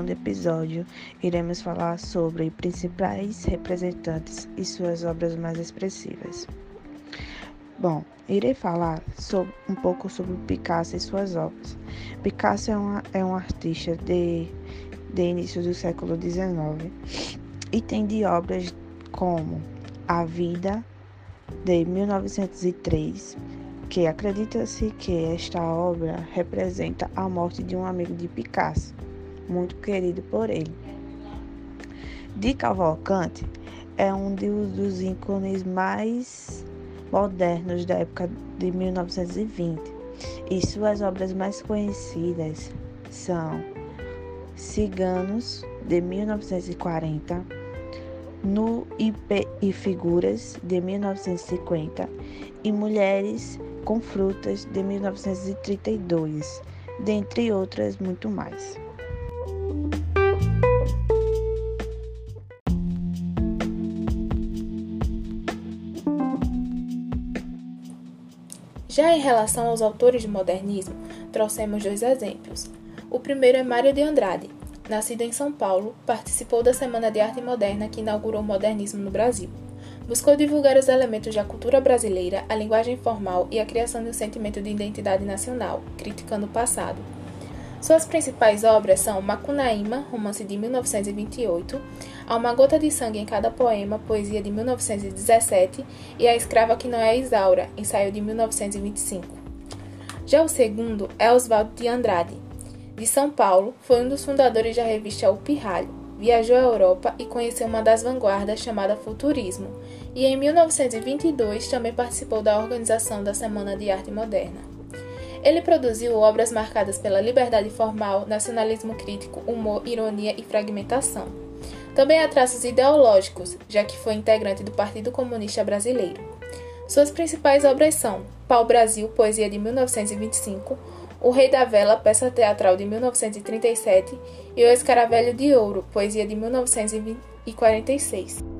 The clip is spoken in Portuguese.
segundo episódio, iremos falar sobre principais representantes e suas obras mais expressivas. Bom, irei falar sobre, um pouco sobre Picasso e suas obras. Picasso é, uma, é um artista de, de início do século XIX e tem de obras como A Vida, de 1903, que acredita-se que esta obra representa a morte de um amigo de Picasso, muito querido por ele. De Cavalcante é um dos ícones mais modernos da época de 1920 e suas obras mais conhecidas são Ciganos, de 1940, Nu IP e Figuras, de 1950, e Mulheres com Frutas, de 1932, dentre outras muito mais. Já em relação aos autores do modernismo, trouxemos dois exemplos. O primeiro é Mário de Andrade. Nascido em São Paulo, participou da Semana de Arte Moderna que inaugurou o modernismo no Brasil. Buscou divulgar os elementos da cultura brasileira, a linguagem formal e a criação de um sentimento de identidade nacional, criticando o passado. Suas principais obras são Macunaíma, romance de 1928, Há uma gota de sangue em cada poema, poesia de 1917, e A escrava que não é Isaura, ensaio de 1925. Já o segundo é Oswaldo de Andrade. De São Paulo, foi um dos fundadores da revista O Pirralho. Viajou à Europa e conheceu uma das vanguardas chamada Futurismo, e em 1922 também participou da organização da Semana de Arte Moderna. Ele produziu obras marcadas pela liberdade formal, nacionalismo crítico, humor, ironia e fragmentação. Também há traços ideológicos, já que foi integrante do Partido Comunista Brasileiro. Suas principais obras são Pau Brasil, poesia de 1925, O Rei da Vela, peça teatral de 1937 e O Escaravelho de Ouro, poesia de 1946.